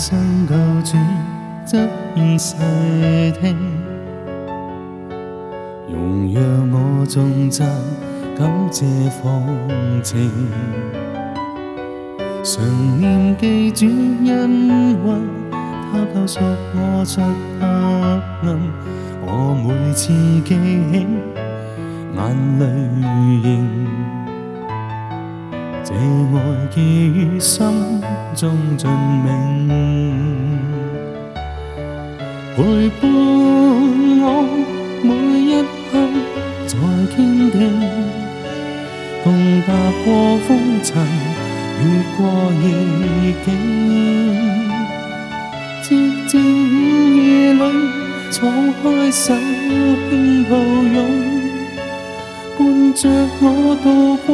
生救主执意细听，容让我颂赞感谢放情，常念记主恩惠，他救赎我出黑暗，我每次记起，眼泪盈。这爱寄于心中尽明，陪伴我每一刻在倾听，共踏过风尘，越过逆境，寂静夜里敞开手轻抱拥，伴着我度过。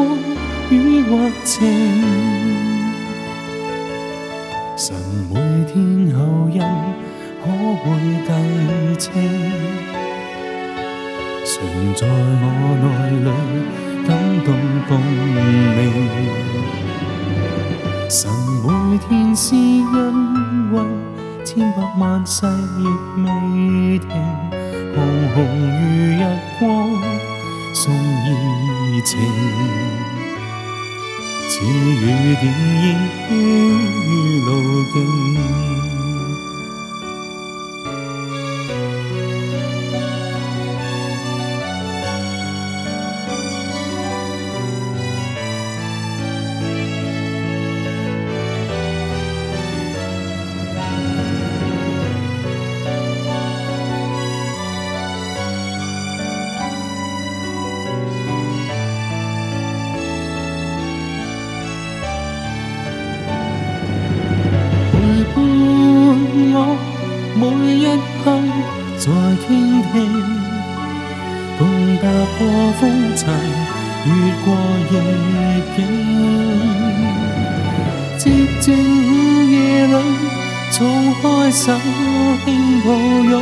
雨或晴，神每天厚恩可会计清？常在我内里感动共鸣。神每天施恩惠，千百万世亦未停，红红如日光，送热情。似雨点依稀于路径。每一刻在倾听，共踏过风尘，越过逆境。寂静午夜里，敞开手轻抱拥，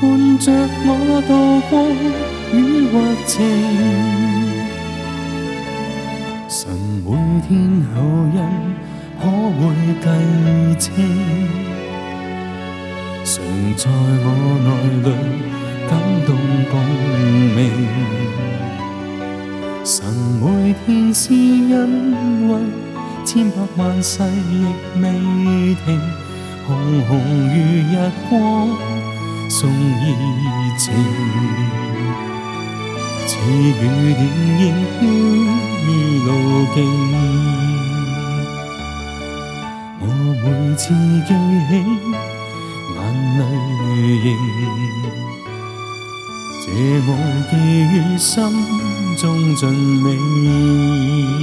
伴着我度过雨或晴。神每天厚恩，可会计清？常在我内里感动共鸣，神每天施恩惠，千百万世亦未停，红红如日光，送热情，似雨点映于路径，我每次记起。这爱寄于心中尽美。